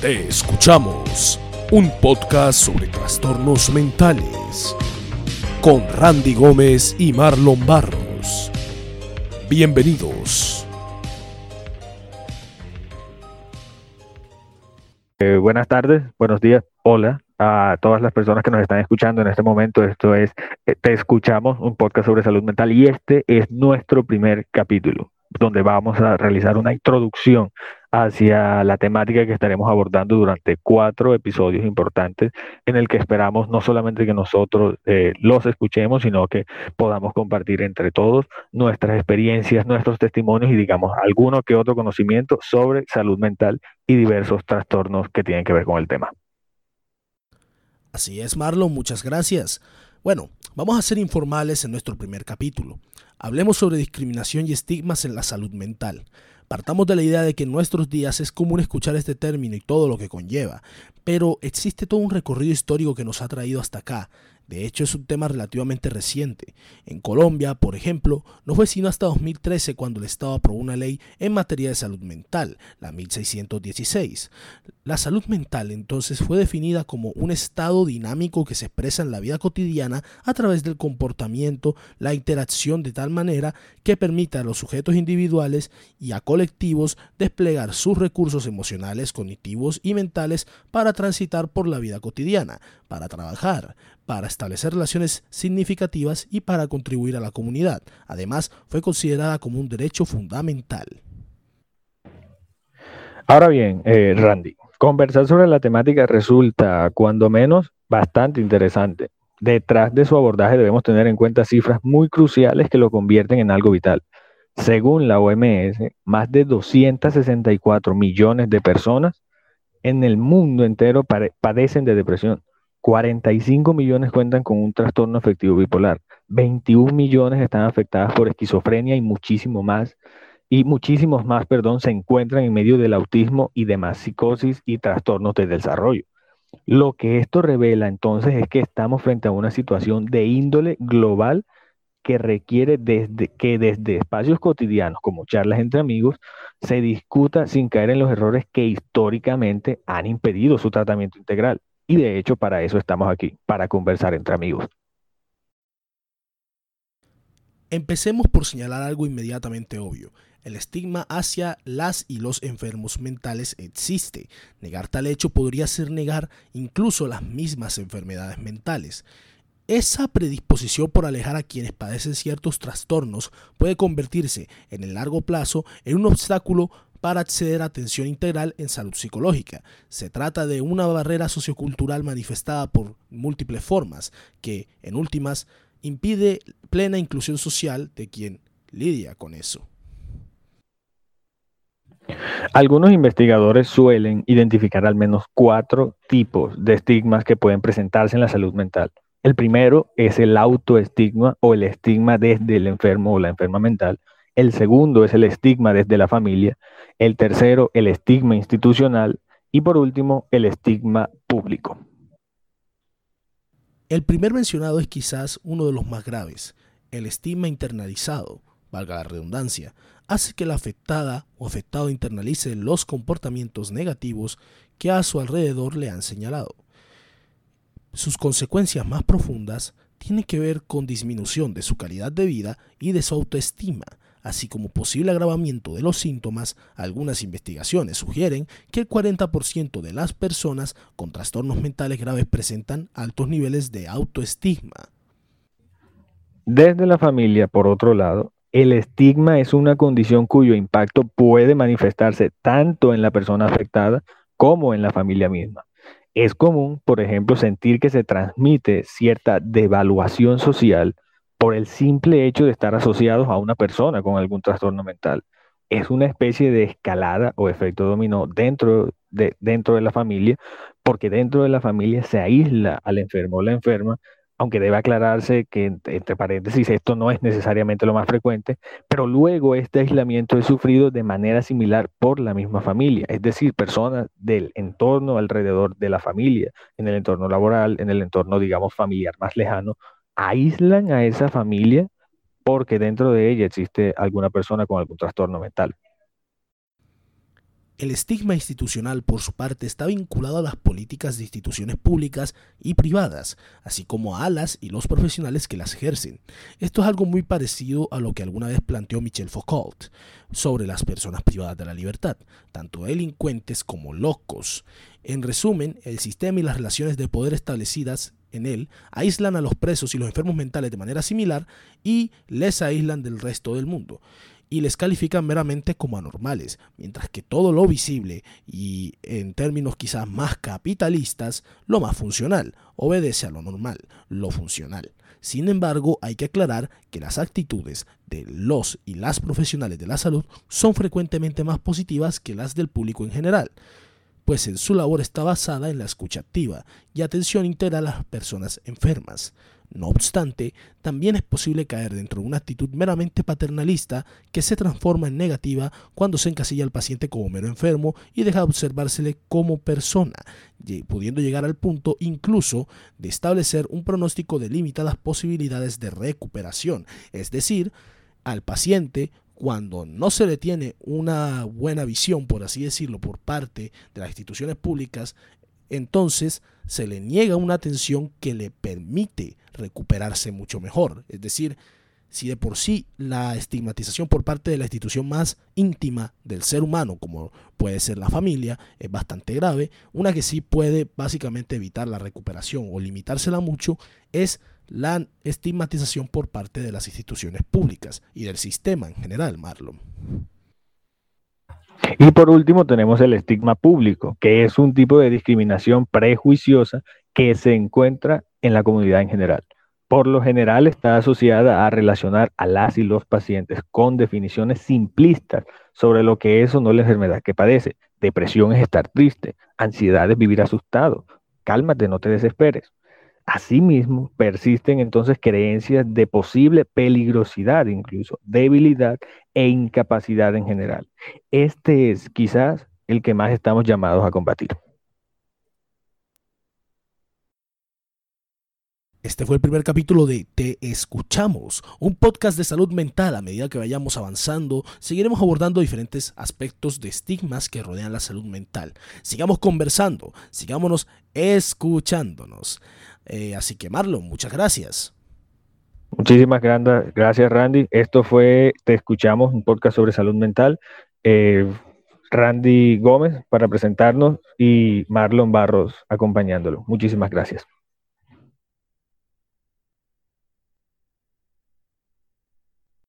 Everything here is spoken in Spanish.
Te escuchamos, un podcast sobre trastornos mentales, con Randy Gómez y Marlon Barros. Bienvenidos. Eh, buenas tardes, buenos días, hola a todas las personas que nos están escuchando en este momento. Esto es eh, Te Escuchamos, un podcast sobre salud mental y este es nuestro primer capítulo donde vamos a realizar una introducción hacia la temática que estaremos abordando durante cuatro episodios importantes en el que esperamos no solamente que nosotros eh, los escuchemos, sino que podamos compartir entre todos nuestras experiencias, nuestros testimonios y digamos alguno que otro conocimiento sobre salud mental y diversos trastornos que tienen que ver con el tema. Así es, Marlon, muchas gracias. Bueno, vamos a ser informales en nuestro primer capítulo. Hablemos sobre discriminación y estigmas en la salud mental. Partamos de la idea de que en nuestros días es común escuchar este término y todo lo que conlleva, pero existe todo un recorrido histórico que nos ha traído hasta acá, de hecho, es un tema relativamente reciente. En Colombia, por ejemplo, no fue sino hasta 2013 cuando el Estado aprobó una ley en materia de salud mental, la 1616. La salud mental entonces fue definida como un estado dinámico que se expresa en la vida cotidiana a través del comportamiento, la interacción de tal manera que permita a los sujetos individuales y a colectivos desplegar sus recursos emocionales, cognitivos y mentales para transitar por la vida cotidiana, para trabajar, para establecer relaciones significativas y para contribuir a la comunidad. Además, fue considerada como un derecho fundamental. Ahora bien, eh, Randy, conversar sobre la temática resulta, cuando menos, bastante interesante. Detrás de su abordaje debemos tener en cuenta cifras muy cruciales que lo convierten en algo vital. Según la OMS, más de 264 millones de personas en el mundo entero padecen de depresión. 45 millones cuentan con un trastorno afectivo bipolar, 21 millones están afectadas por esquizofrenia y muchísimo más, y muchísimos más, perdón, se encuentran en medio del autismo y demás psicosis y trastornos del desarrollo. Lo que esto revela entonces es que estamos frente a una situación de índole global que requiere desde, que desde espacios cotidianos como charlas entre amigos se discuta sin caer en los errores que históricamente han impedido su tratamiento integral. Y de hecho para eso estamos aquí, para conversar entre amigos. Empecemos por señalar algo inmediatamente obvio. El estigma hacia las y los enfermos mentales existe. Negar tal hecho podría ser negar incluso las mismas enfermedades mentales. Esa predisposición por alejar a quienes padecen ciertos trastornos puede convertirse en el largo plazo en un obstáculo para acceder a atención integral en salud psicológica. Se trata de una barrera sociocultural manifestada por múltiples formas que, en últimas, impide plena inclusión social de quien lidia con eso. Algunos investigadores suelen identificar al menos cuatro tipos de estigmas que pueden presentarse en la salud mental. El primero es el autoestigma o el estigma desde el enfermo o la enferma mental. El segundo es el estigma desde la familia. El tercero, el estigma institucional. Y por último, el estigma público. El primer mencionado es quizás uno de los más graves. El estigma internalizado, valga la redundancia, hace que la afectada o afectado internalice los comportamientos negativos que a su alrededor le han señalado. Sus consecuencias más profundas tienen que ver con disminución de su calidad de vida y de su autoestima, así como posible agravamiento de los síntomas, algunas investigaciones sugieren que el 40% de las personas con trastornos mentales graves presentan altos niveles de autoestigma. Desde la familia, por otro lado, el estigma es una condición cuyo impacto puede manifestarse tanto en la persona afectada como en la familia misma. Es común, por ejemplo, sentir que se transmite cierta devaluación social por el simple hecho de estar asociados a una persona con algún trastorno mental. Es una especie de escalada o efecto dominó dentro de, dentro de la familia, porque dentro de la familia se aísla al enfermo o la enferma, aunque debe aclararse que, entre paréntesis, esto no es necesariamente lo más frecuente, pero luego este aislamiento es sufrido de manera similar por la misma familia, es decir, personas del entorno alrededor de la familia, en el entorno laboral, en el entorno, digamos, familiar más lejano, aíslan a esa familia porque dentro de ella existe alguna persona con algún trastorno mental. El estigma institucional, por su parte, está vinculado a las políticas de instituciones públicas y privadas, así como a las y los profesionales que las ejercen. Esto es algo muy parecido a lo que alguna vez planteó Michel Foucault sobre las personas privadas de la libertad, tanto delincuentes como locos. En resumen, el sistema y las relaciones de poder establecidas en él aíslan a los presos y los enfermos mentales de manera similar y les aíslan del resto del mundo y les califican meramente como anormales, mientras que todo lo visible y en términos quizás más capitalistas, lo más funcional, obedece a lo normal, lo funcional. Sin embargo, hay que aclarar que las actitudes de los y las profesionales de la salud son frecuentemente más positivas que las del público en general, pues en su labor está basada en la escucha activa y atención integral a las personas enfermas. No obstante, también es posible caer dentro de una actitud meramente paternalista que se transforma en negativa cuando se encasilla al paciente como mero enfermo y deja de observársele como persona, pudiendo llegar al punto incluso de establecer un pronóstico de limitadas posibilidades de recuperación, es decir, al paciente cuando no se le tiene una buena visión, por así decirlo, por parte de las instituciones públicas, entonces se le niega una atención que le permite recuperarse mucho mejor. Es decir, si de por sí la estigmatización por parte de la institución más íntima del ser humano, como puede ser la familia, es bastante grave, una que sí puede básicamente evitar la recuperación o limitársela mucho es la estigmatización por parte de las instituciones públicas y del sistema en general, Marlon. Y por último tenemos el estigma público, que es un tipo de discriminación prejuiciosa que se encuentra en la comunidad en general. Por lo general está asociada a relacionar a las y los pacientes con definiciones simplistas sobre lo que es o no la enfermedad que padece. Depresión es estar triste, ansiedad es vivir asustado. Cálmate, no te desesperes. Asimismo, persisten entonces creencias de posible peligrosidad, incluso debilidad e incapacidad en general. Este es quizás el que más estamos llamados a combatir. Este fue el primer capítulo de Te Escuchamos, un podcast de salud mental. A medida que vayamos avanzando, seguiremos abordando diferentes aspectos de estigmas que rodean la salud mental. Sigamos conversando, sigámonos escuchándonos. Eh, así que Marlon, muchas gracias. Muchísimas gracias, Randy. Esto fue Te Escuchamos, un podcast sobre salud mental. Eh, Randy Gómez para presentarnos y Marlon Barros acompañándolo. Muchísimas gracias.